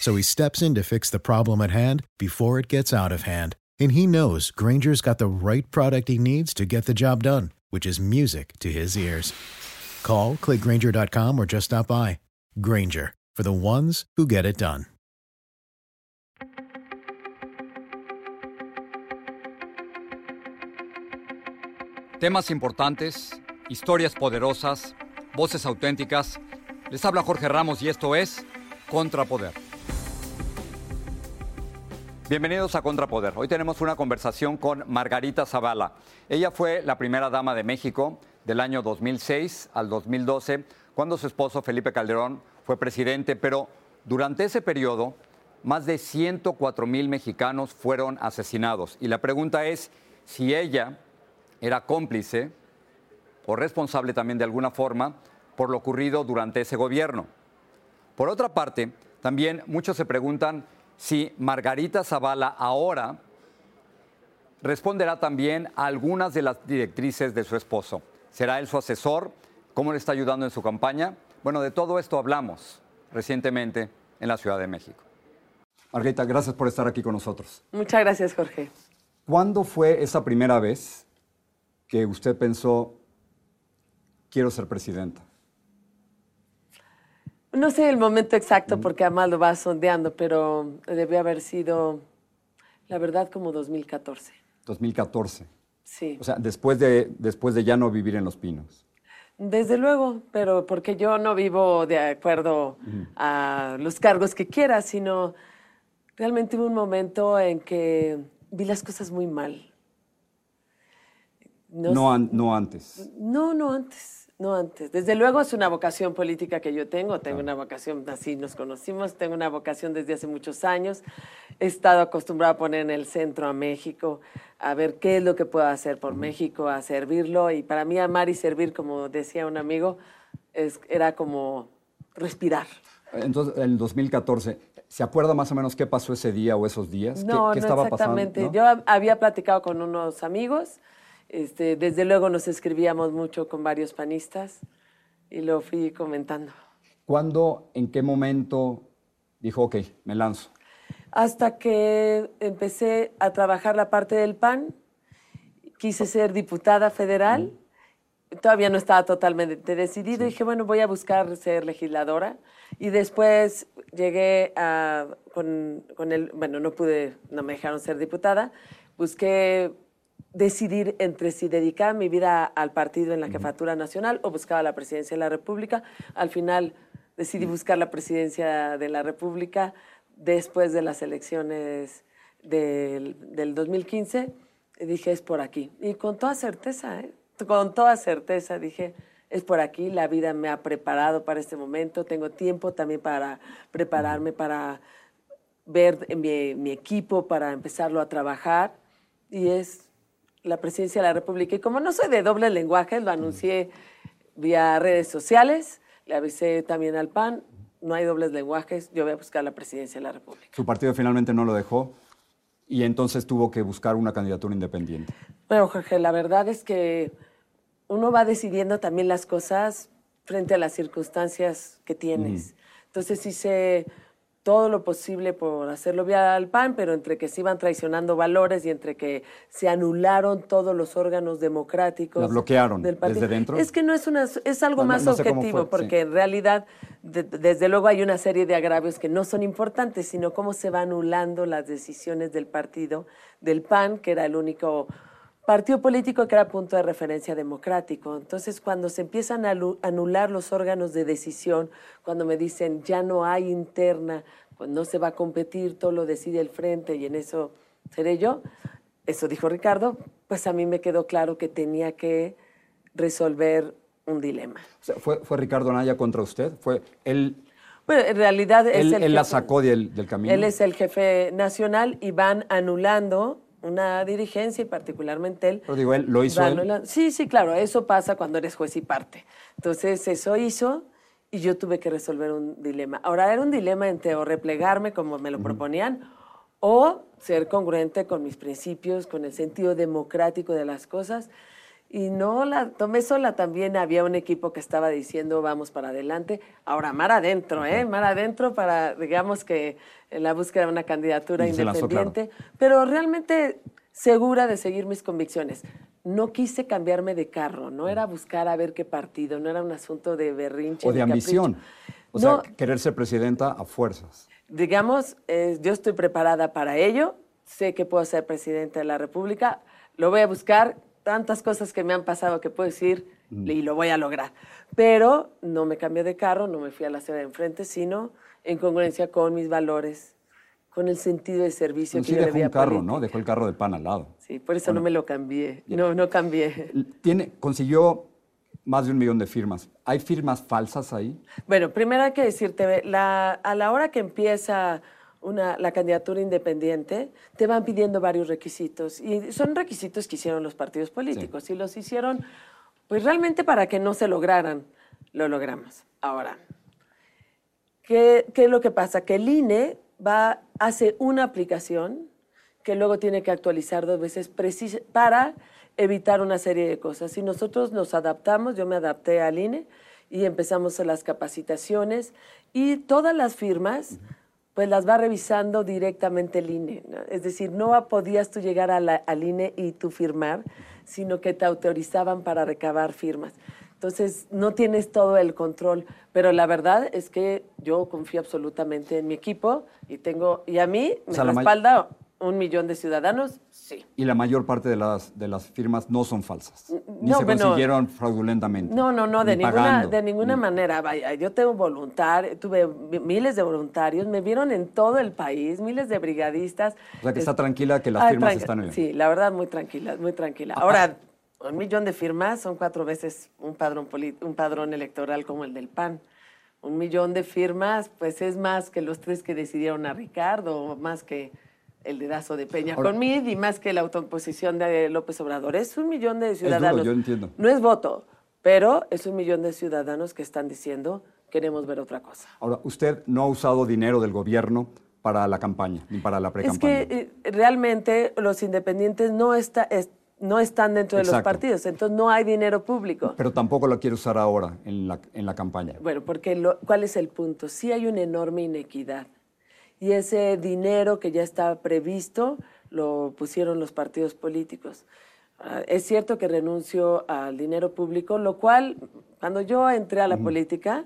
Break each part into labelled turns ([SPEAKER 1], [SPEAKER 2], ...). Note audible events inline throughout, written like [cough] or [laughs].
[SPEAKER 1] So he steps in to fix the problem at hand before it gets out of hand. And he knows Granger's got the right product he needs to get the job done, which is music to his ears. Call, clickgranger.com, or just stop by. Granger, for the ones who get it done.
[SPEAKER 2] Temas importantes, historias poderosas, voces auténticas. Les habla Jorge Ramos y esto es Contrapoder. Bienvenidos a Contrapoder. Hoy tenemos una conversación con Margarita Zavala. Ella fue la primera dama de México del año 2006 al 2012, cuando su esposo Felipe Calderón fue presidente, pero durante ese periodo más de 104 mil mexicanos fueron asesinados. Y la pregunta es si ella era cómplice o responsable también de alguna forma por lo ocurrido durante ese gobierno. Por otra parte, también muchos se preguntan si Margarita Zavala ahora responderá también a algunas de las directrices de su esposo. ¿Será él su asesor? ¿Cómo le está ayudando en su campaña? Bueno, de todo esto hablamos recientemente en la Ciudad de México. Margarita, gracias por estar aquí con nosotros.
[SPEAKER 3] Muchas gracias, Jorge.
[SPEAKER 2] ¿Cuándo fue esa primera vez que usted pensó, quiero ser presidenta?
[SPEAKER 3] No sé el momento exacto porque además lo va sondeando, pero debió haber sido, la verdad, como 2014.
[SPEAKER 2] 2014.
[SPEAKER 3] Sí.
[SPEAKER 2] O sea, después de, después de ya no vivir en Los Pinos.
[SPEAKER 3] Desde luego, pero porque yo no vivo de acuerdo a los cargos que quiera, sino realmente hubo un momento en que vi las cosas muy mal.
[SPEAKER 2] No, an- no antes.
[SPEAKER 3] No, no antes, no antes. Desde luego es una vocación política que yo tengo, tengo una vocación, así nos conocimos, tengo una vocación desde hace muchos años. He estado acostumbrada a poner en el centro a México, a ver qué es lo que puedo hacer por México, a servirlo. Y para mí amar y servir, como decía un amigo, es, era como respirar.
[SPEAKER 2] Entonces, en el 2014, ¿se acuerda más o menos qué pasó ese día o esos días? ¿Qué-
[SPEAKER 3] No,
[SPEAKER 2] ¿Qué,
[SPEAKER 3] no
[SPEAKER 2] estaba
[SPEAKER 3] exactamente.
[SPEAKER 2] pasando?
[SPEAKER 3] Yo hab- había platicado con unos amigos, este, desde luego nos escribíamos mucho con varios panistas y lo fui comentando.
[SPEAKER 2] ¿Cuándo, en qué momento dijo, ok, me lanzo?
[SPEAKER 3] Hasta que empecé a trabajar la parte del PAN, quise ser diputada federal, todavía no estaba totalmente decidido, dije, bueno, voy a buscar ser legisladora. Y después llegué a, con, con el, bueno, no pude, no me dejaron ser diputada, busqué decidir entre si dedicar mi vida al partido en la jefatura nacional o buscaba la presidencia de la República. Al final decidí buscar la presidencia de la República después de las elecciones del, del 2015. Y dije, es por aquí. Y con toda certeza, ¿eh? con toda certeza dije, es por aquí, la vida me ha preparado para este momento, tengo tiempo también para prepararme, para ver mi, mi equipo, para empezarlo a trabajar. Y es la presidencia de la República. Y como no soy de doble lenguaje, lo anuncié vía redes sociales, le avisé también al PAN, no hay dobles lenguajes, yo voy a buscar la presidencia de la República.
[SPEAKER 2] Su partido finalmente no lo dejó y entonces tuvo que buscar una candidatura independiente.
[SPEAKER 3] Bueno, Jorge, la verdad es que uno va decidiendo también las cosas frente a las circunstancias que tienes. Entonces hice todo lo posible por hacerlo vía al PAN, pero entre que se iban traicionando valores y entre que se anularon todos los órganos democráticos.
[SPEAKER 2] ¿La bloquearon
[SPEAKER 3] del partido.
[SPEAKER 2] desde dentro?
[SPEAKER 3] Es que no es una, es algo
[SPEAKER 2] No,
[SPEAKER 3] más
[SPEAKER 2] no
[SPEAKER 3] objetivo,
[SPEAKER 2] fue,
[SPEAKER 3] porque
[SPEAKER 2] sí.
[SPEAKER 3] en realidad, de- desde luego hay una serie de agravios que no son importantes, sino cómo se va anulando las decisiones del partido, del PAN, que era el único partido político que era punto de referencia democrático. Entonces, cuando se empiezan a anular los órganos de decisión, cuando me dicen ya no hay interna, pues no se va a competir, todo lo decide el frente y en eso seré yo, eso dijo Ricardo, pues a mí me quedó claro que tenía que resolver un dilema.
[SPEAKER 2] O sea, ¿fue, fue Ricardo Anaya contra usted? ¿Fue él,
[SPEAKER 3] Bueno, en realidad es
[SPEAKER 2] él,
[SPEAKER 3] el
[SPEAKER 2] él la
[SPEAKER 3] jefe-
[SPEAKER 2] sacó del, del camino?
[SPEAKER 3] Él es el jefe nacional y van anulando una dirigencia y particularmente él.
[SPEAKER 2] Pero digo, él lo hizo él.
[SPEAKER 3] Sí, sí, claro, eso pasa cuando eres juez y parte. Entonces, eso hizo y yo tuve que resolver un dilema. Ahora, era un dilema entre o replegarme como me lo proponían o ser congruente con mis principios, con el sentido democrático de las cosas. Y no la tomé sola, también había un equipo que estaba diciendo vamos para adelante. Ahora, mar adentro, ¿eh? Mar adentro para, digamos que en la búsqueda de una candidatura
[SPEAKER 2] Y se lanzó, claro.
[SPEAKER 3] independiente, pero realmente segura de seguir mis convicciones. No quise cambiarme de carro, no era buscar a ver qué partido, no era un asunto de berrinche.
[SPEAKER 2] o de
[SPEAKER 3] ni
[SPEAKER 2] ambición. O sea,
[SPEAKER 3] No,
[SPEAKER 2] querer ser presidenta a fuerzas.
[SPEAKER 3] digamos, eh, yo estoy preparada para ello, sé que puedo ser presidenta de la República, lo voy a buscar, tantas cosas que me han pasado que puedo decir y lo voy a lograr. Pero no me cambié de carro, no me fui a la ciudad de enfrente, sino en congruencia con mis valores, con el sentido de servicio
[SPEAKER 2] Sí
[SPEAKER 3] que yo
[SPEAKER 2] dejó un carro,
[SPEAKER 3] política.
[SPEAKER 2] ¿no? Dejó el carro del pan al lado.
[SPEAKER 3] Sí, por eso no me lo cambié. No, no cambié.
[SPEAKER 2] Tiene, consiguió más de un millón de firmas. ¿Hay firmas falsas ahí?
[SPEAKER 3] Bueno, primero hay que decirte, la, a la hora que empieza una, la candidatura independiente, te van pidiendo varios requisitos. Y son requisitos que hicieron los partidos políticos. Y los hicieron, pues realmente para que no se lograran. Lo logramos. Ahora, ¿qué, qué es lo que pasa? Que el INE va, hace una aplicación que luego tiene que actualizar dos veces para evitar una serie de cosas. Y nosotros nos adaptamos, yo me adapté al INE y empezamos las capacitaciones y todas las firmas pues las va revisando directamente el INE. ¿no? Es decir, no podías tú llegar a la- al INE y tú firmar, sino que te autorizaban para recabar firmas. Entonces, no tienes todo el control, pero la verdad es que yo confío absolutamente en mi equipo y tengo y a mí me
[SPEAKER 2] la
[SPEAKER 3] respalda un millón de ciudadanos, sí.
[SPEAKER 2] Y la mayor parte de las, de las firmas no son falsas. Ni
[SPEAKER 3] no,
[SPEAKER 2] se
[SPEAKER 3] bueno,
[SPEAKER 2] consiguieron fraudulentamente.
[SPEAKER 3] No, no, no, de
[SPEAKER 2] ni
[SPEAKER 3] ninguna,
[SPEAKER 2] pagando.
[SPEAKER 3] de ninguna manera. Vaya, yo tengo voluntar, tuve mi- miles de voluntarios, me vieron en todo el país, miles de brigadistas.
[SPEAKER 2] O sea, que está
[SPEAKER 3] Es-
[SPEAKER 2] tranquila que las
[SPEAKER 3] Ah,
[SPEAKER 2] firmas están bien.
[SPEAKER 3] Sí, la verdad, muy tranquila, muy tranquila. Ahora, un millón de firmas son cuatro veces un padrón, un padrón electoral como el del PAN. Un millón de firmas, pues es más que los tres que decidieron a Ricardo, más que el dedazo de Peña
[SPEAKER 2] Ahora-
[SPEAKER 3] con Mid y más que la autoposición de López Obrador. Es un millón de
[SPEAKER 2] duro,
[SPEAKER 3] ciudadanos.
[SPEAKER 2] yo entiendo.
[SPEAKER 3] No es voto, pero es un millón de ciudadanos que están diciendo queremos ver otra cosa.
[SPEAKER 2] Ahora, usted no ha usado dinero del gobierno para la campaña, ni para la
[SPEAKER 3] Es
[SPEAKER 2] pre-campaña.
[SPEAKER 3] que eh, realmente los independientes no, está, es- no están dentro de los partidos, entonces no hay dinero público.
[SPEAKER 2] Pero tampoco lo quiere usar ahora en la, en la campaña.
[SPEAKER 3] Bueno, porque lo- ¿cuál es el punto? Sí hay una enorme inequidad. Y ese dinero que ya estaba previsto lo pusieron los partidos políticos. Ah, es cierto que renuncio al dinero público, lo cual, cuando yo entré a la política,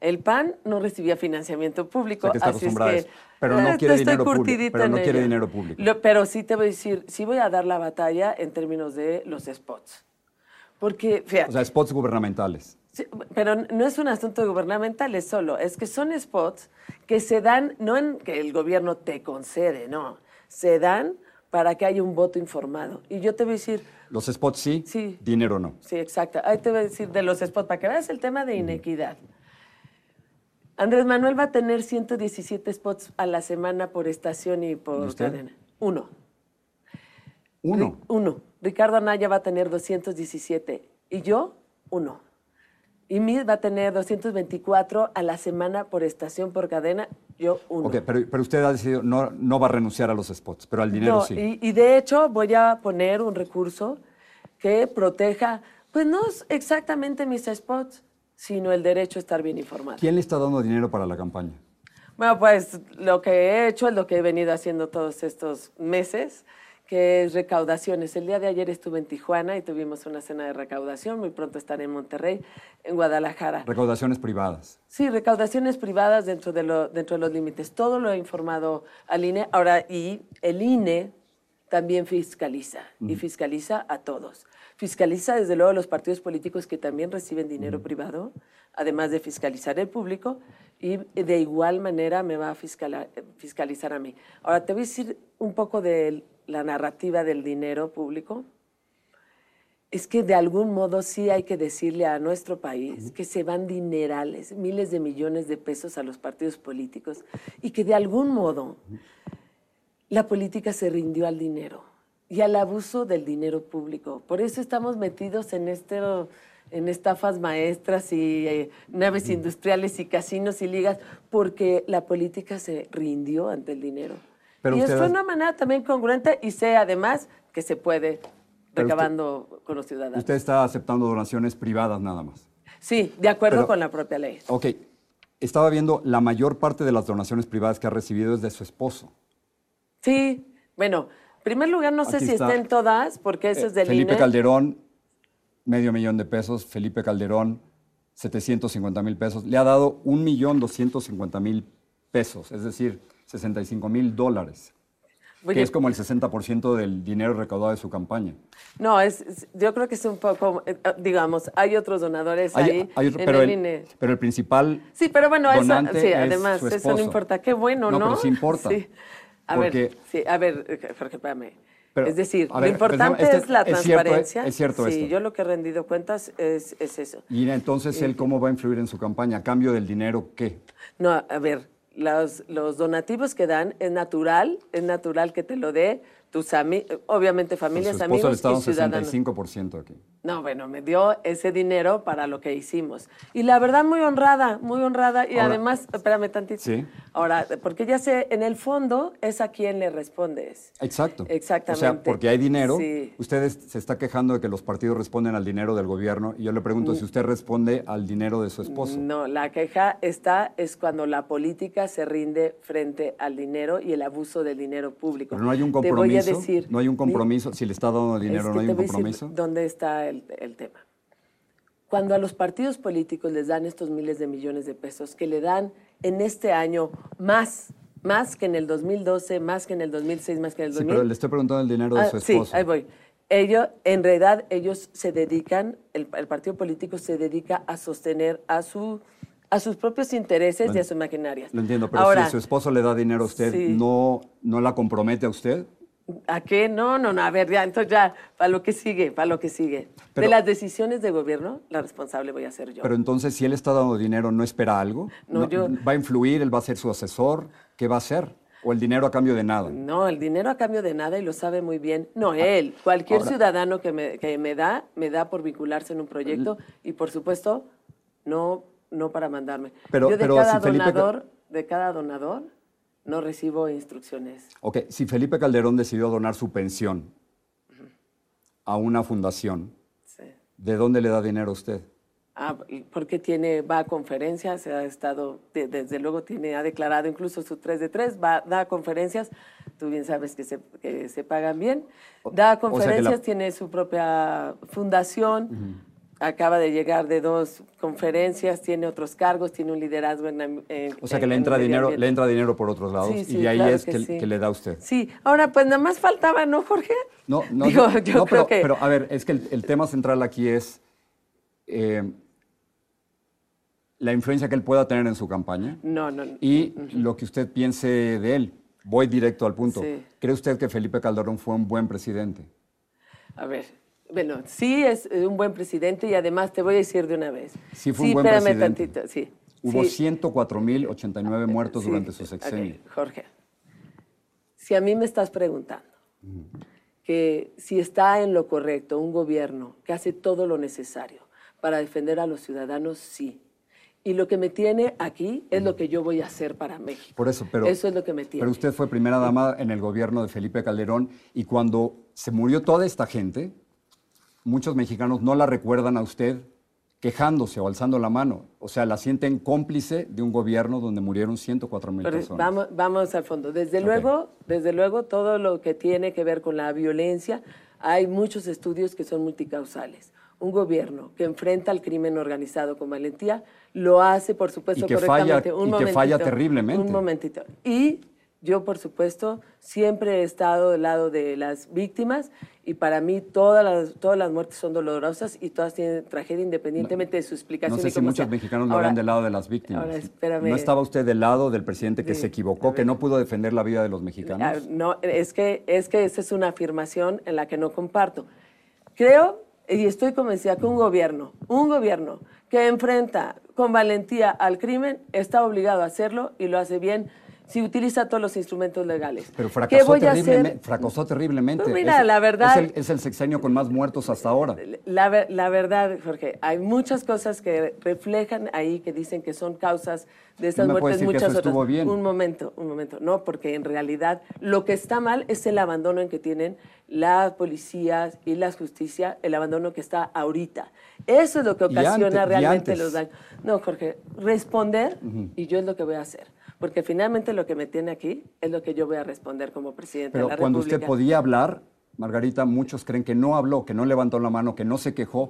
[SPEAKER 3] el PAN no recibía financiamiento público.
[SPEAKER 2] Que
[SPEAKER 3] así es que.
[SPEAKER 2] Pero no
[SPEAKER 3] eh,
[SPEAKER 2] quiere
[SPEAKER 3] estoy
[SPEAKER 2] dinero público, pero no quiere dinero público.
[SPEAKER 3] Lo- pero sí te voy a decir, sí voy a dar la batalla en términos de los spots. Porque, fíjate,
[SPEAKER 2] O sea, spots gubernamentales.
[SPEAKER 3] Sí, pero no es un asunto gubernamental, es solo, es que son spots que se dan, no en que el gobierno te concede, no, se dan para que haya un voto informado. Y yo te voy a decir,
[SPEAKER 2] Los spots sí,
[SPEAKER 3] Sí.
[SPEAKER 2] dinero no.
[SPEAKER 3] sí, exacto, ahí te voy a decir de los spots, para que veas el tema de inequidad. Andrés Manuel va a tener 117 spots a la semana por estación y por
[SPEAKER 2] ¿Y usted?
[SPEAKER 3] cadena. Uno.
[SPEAKER 2] Uno.
[SPEAKER 3] Uno. Ricardo Anaya va a tener 217 y yo, uno. Y Mid va a tener 224 a la semana por estación, por cadena, yo uno.
[SPEAKER 2] Ok, pero, pero usted ha decidido, no, no va a renunciar a los spots, pero al dinero
[SPEAKER 3] No,
[SPEAKER 2] sí.
[SPEAKER 3] y, y de hecho voy a poner un recurso que proteja, pues no exactamente mis spots, sino el derecho a estar bien informado.
[SPEAKER 2] ¿Quién le está dando dinero para la campaña?
[SPEAKER 3] Bueno, pues lo que he hecho es lo que he venido haciendo todos estos meses, que es recaudaciones. El día de ayer estuve en Tijuana y tuvimos una cena de recaudación. Muy pronto estaré en Monterrey, en Guadalajara.
[SPEAKER 2] Recaudaciones privadas.
[SPEAKER 3] Sí, recaudaciones privadas dentro de, lo, dentro de los límites. Todo lo he informado al INE. Ahora, y el INE también fiscaliza, y fiscaliza a todos. Fiscaliza, desde luego, a los partidos políticos que también reciben dinero privado, además de fiscalizar el público, y de igual manera me va a fiscala- fiscalizar a mí. Ahora, te voy a decir un poco de la narrativa del dinero público. Es que de algún modo sí hay que decirle a nuestro país que se van dinerales, miles de millones de pesos a los partidos políticos y que de algún modo la política se rindió al dinero y al abuso del dinero público. Por eso estamos metidos en este en estafas maestras y eh, naves industriales y casinos y ligas porque la política se rindió ante el dinero.
[SPEAKER 2] Pero
[SPEAKER 3] y es una manera también congruente y sé además que se puede
[SPEAKER 2] usted-
[SPEAKER 3] recabando con los ciudadanos.
[SPEAKER 2] Usted está aceptando donaciones privadas nada más.
[SPEAKER 3] Sí, de acuerdo
[SPEAKER 2] Pero-
[SPEAKER 3] con la propia ley.
[SPEAKER 2] Ok, estaba viendo, la mayor parte de las donaciones privadas que ha recibido es de su esposo.
[SPEAKER 3] Sí, bueno, en primer lugar no sé si
[SPEAKER 2] está.
[SPEAKER 3] estén todas porque eso
[SPEAKER 2] Eh,
[SPEAKER 3] es del
[SPEAKER 2] Felipe
[SPEAKER 3] INE.
[SPEAKER 2] Calderón, medio millón de pesos. Felipe Calderón, 750 mil pesos. Le ha dado 1.250.000 pesos, es decir, 65 mil dólares,
[SPEAKER 3] Oye,
[SPEAKER 2] que es como el 60% del dinero recaudado de su campaña.
[SPEAKER 3] No, es, es- yo creo que es un poco, eh, eh, digamos, hay otros donadores
[SPEAKER 2] Hay-
[SPEAKER 3] ahí
[SPEAKER 2] hay otro-
[SPEAKER 3] en
[SPEAKER 2] pero,
[SPEAKER 3] el INE.
[SPEAKER 2] pero el principal
[SPEAKER 3] Sí, pero bueno, eso, sí,
[SPEAKER 2] es
[SPEAKER 3] además,
[SPEAKER 2] su
[SPEAKER 3] eso no importa. Qué bueno, ¿no?
[SPEAKER 2] No, pero sí importa.
[SPEAKER 3] Sí. A
[SPEAKER 2] Porque-
[SPEAKER 3] ver, sí, a ver, eh, Jorge, espérame.
[SPEAKER 2] Pero,
[SPEAKER 3] es decir,
[SPEAKER 2] ver,
[SPEAKER 3] lo importante
[SPEAKER 2] este-
[SPEAKER 3] es la
[SPEAKER 2] es cierto, ¿eh?
[SPEAKER 3] transparencia.
[SPEAKER 2] es cierto
[SPEAKER 3] Sí,
[SPEAKER 2] esto.
[SPEAKER 3] yo lo que he rendido cuentas es, es eso.
[SPEAKER 2] Y entonces, ¿él cómo va a influir en su campaña? ¿A cambio del dinero qué?
[SPEAKER 3] No, a ver, los, los donativos que dan es natural, es natural que te lo dé tus obviamente familias,
[SPEAKER 2] Pues su esposo le
[SPEAKER 3] amigos y ciudadanos.
[SPEAKER 2] 65% aquí.
[SPEAKER 3] No, bueno, me dio ese dinero para lo que hicimos. Y la verdad, muy honrada, muy honrada. Y
[SPEAKER 2] Ahora-
[SPEAKER 3] además, espérame tantito.
[SPEAKER 2] Sí.
[SPEAKER 3] Ahora, porque ya sé, en el fondo es a quien le respondes.
[SPEAKER 2] Exacto.
[SPEAKER 3] Exactamente.
[SPEAKER 2] O sea, porque hay dinero.
[SPEAKER 3] Sí.
[SPEAKER 2] Usted es- se está quejando de que los partidos responden al dinero del gobierno. Y yo le pregunto si usted responde al dinero de su esposo.
[SPEAKER 3] Mm. No, la queja está es cuando la política se rinde frente al dinero y el abuso del dinero público.
[SPEAKER 2] Pero no hay un
[SPEAKER 3] a
[SPEAKER 2] compromiso.
[SPEAKER 3] decir.
[SPEAKER 2] no hay un compromiso. Si le está dando dinero,
[SPEAKER 3] Es que
[SPEAKER 2] no hay un compromiso.
[SPEAKER 3] ¿Dónde está el, el tema? Cuando a los partidos políticos les dan estos miles de millones de pesos, que le dan en este año más, más que en el 2012, más que en el 2006, más que en el
[SPEAKER 2] Sí,
[SPEAKER 3] 2000.
[SPEAKER 2] pero le estoy preguntando el dinero de
[SPEAKER 3] Ah,
[SPEAKER 2] su
[SPEAKER 3] sí,
[SPEAKER 2] esposo.
[SPEAKER 3] ahí voy. Ellos, en realidad, ellos se dedican, el, el partido político se dedica a sostener a, su, a sus propios intereses y a sus maquinarias.
[SPEAKER 2] Lo entiendo, pero
[SPEAKER 3] Ahora,
[SPEAKER 2] si su esposo le da dinero a usted,
[SPEAKER 3] Sí.
[SPEAKER 2] ¿no, ¿no la compromete a usted?
[SPEAKER 3] ¿A qué? No, no, no. A ver, ya, entonces ya, para lo que sigue, para lo que sigue.
[SPEAKER 2] Pero-
[SPEAKER 3] de las decisiones de gobierno, la responsable voy a ser yo.
[SPEAKER 2] Pero entonces, si él está dando dinero, ¿no espera algo?
[SPEAKER 3] No, yo-
[SPEAKER 2] ¿Va a influir? ¿Él va a ser su asesor? ¿Qué va a hacer? ¿O el dinero a cambio de nada?
[SPEAKER 3] No, el dinero a cambio de nada y lo sabe muy bien. No, él, cualquier
[SPEAKER 2] Ahora-
[SPEAKER 3] ciudadano que me, que me da, me da por vincularse en un proyecto y por supuesto, no, no para mandarme.
[SPEAKER 2] Pero-
[SPEAKER 3] Yo de
[SPEAKER 2] pero
[SPEAKER 3] cada
[SPEAKER 2] si Felipe Ca-
[SPEAKER 3] donador, de cada donador, no recibo instrucciones.
[SPEAKER 2] Ok, si Felipe Calderón decidió donar su pensión a una fundación,
[SPEAKER 3] Sí.
[SPEAKER 2] ¿de dónde le da dinero a usted?
[SPEAKER 3] Ah, porque tiene, va a conferencias, ha estado, de- desde luego tiene, ha declarado incluso su 3 de 3, va, da conferencias, tú bien sabes que se, que se pagan bien, da a
[SPEAKER 2] o sea que la-
[SPEAKER 3] conferencias, tiene su propia fundación, acaba de llegar de dos conferencias, tiene otros cargos, tiene un liderazgo en... en-
[SPEAKER 2] O sea que
[SPEAKER 3] en-
[SPEAKER 2] le
[SPEAKER 3] en
[SPEAKER 2] entra dinero,
[SPEAKER 3] ambiente.
[SPEAKER 2] le entra dinero por otros lados
[SPEAKER 3] Sí,
[SPEAKER 2] y de ahí
[SPEAKER 3] claro
[SPEAKER 2] es que,
[SPEAKER 3] sí.
[SPEAKER 2] que le da usted.
[SPEAKER 3] Sí, ahora pues nada más faltaba, ¿no, Jorge?
[SPEAKER 2] No, no,
[SPEAKER 3] Digo,
[SPEAKER 2] no,
[SPEAKER 3] yo
[SPEAKER 2] no,
[SPEAKER 3] creo
[SPEAKER 2] pero,
[SPEAKER 3] que...
[SPEAKER 2] pero, a ver, es que el, el tema central aquí es eh, la influencia que él pueda tener en su campaña
[SPEAKER 3] no, no, no.
[SPEAKER 2] y lo que usted piense de él. Voy directo al punto. ¿Cree usted que Felipe Calderón fue un buen presidente?
[SPEAKER 3] A ver, bueno, sí es eh, un buen presidente y además te voy a decir de una vez.
[SPEAKER 2] Sí fue un buen
[SPEAKER 3] espérame
[SPEAKER 2] presidente.
[SPEAKER 3] tantito, sí.
[SPEAKER 2] Hubo
[SPEAKER 3] sí,
[SPEAKER 2] 104.089 muertos
[SPEAKER 3] sí,
[SPEAKER 2] durante su sexenio.
[SPEAKER 3] Jorge, si a mí me estás preguntando que si está en lo correcto un gobierno que hace todo lo necesario para defender a los ciudadanos, sí. Y lo que me tiene aquí es lo que yo voy a hacer para México.
[SPEAKER 2] Por eso, pero,
[SPEAKER 3] Eso es lo que me tiene.
[SPEAKER 2] pero usted fue primera dama en el gobierno de Felipe Calderón y cuando se murió toda esta gente, muchos mexicanos no la recuerdan a usted quejándose o alzando la mano. O sea, la sienten cómplice de un gobierno donde murieron 104 mil personas.
[SPEAKER 3] Vamos, vamos al fondo. Desde luego, desde luego, todo lo que tiene que ver con la violencia, hay muchos estudios que son multicausales. Un gobierno que enfrenta al crimen organizado con valentía lo hace, por supuesto,
[SPEAKER 2] Y que falla-
[SPEAKER 3] correctamente. Un
[SPEAKER 2] y que falla terriblemente.
[SPEAKER 3] Un momentito. Y yo, por supuesto, siempre he estado del lado de las víctimas y para mí todas las, todas las muertes son dolorosas y todas tienen tragedia independientemente de su explicación.
[SPEAKER 2] No sé si muchos
[SPEAKER 3] sea.
[SPEAKER 2] mexicanos
[SPEAKER 3] Ahora-
[SPEAKER 2] harán del lado de las víctimas.
[SPEAKER 3] ahora, espérame.
[SPEAKER 2] ¿No estaba usted del lado del presidente que
[SPEAKER 3] Sí,
[SPEAKER 2] se equivocó, que no pudo defender la vida de los
[SPEAKER 3] Ah,
[SPEAKER 2] mexicanos?
[SPEAKER 3] No, es que, es que esa es una afirmación en la que no comparto. Creo y estoy convencida que un gobierno, un gobierno que enfrenta con valentía al crimen está obligado a hacerlo y lo hace bien si utiliza todos los instrumentos legales.
[SPEAKER 2] Pero
[SPEAKER 3] ¿Qué
[SPEAKER 2] fracasó,
[SPEAKER 3] a
[SPEAKER 2] terriblemente,
[SPEAKER 3] hacer?
[SPEAKER 2] fracasó terriblemente.
[SPEAKER 3] Pues mira,
[SPEAKER 2] Es-
[SPEAKER 3] la verdad-
[SPEAKER 2] Es el, es el sexenio con más muertos hasta ahora.
[SPEAKER 3] La, ver- la verdad, Jorge, hay muchas cosas que reflejan ahí que dicen que son causas de estas
[SPEAKER 2] No me puede
[SPEAKER 3] muertes,
[SPEAKER 2] que
[SPEAKER 3] muchas
[SPEAKER 2] eso
[SPEAKER 3] otras.
[SPEAKER 2] bien.
[SPEAKER 3] Un momento, un momento. No, porque en realidad lo que está mal es el abandono en que tienen las policías y la justicia, el abandono que está ahorita. Eso es lo que ocasiona
[SPEAKER 2] antes-
[SPEAKER 3] realmente los daños. No, Jorge, responder y yo es lo que voy a hacer. Porque finalmente lo que me tiene aquí es lo que yo voy a responder como presidente
[SPEAKER 2] Pero
[SPEAKER 3] de la
[SPEAKER 2] cuando
[SPEAKER 3] República.
[SPEAKER 2] usted podía hablar, Margarita, muchos creen que no habló, que no levantó la mano, que no se quejó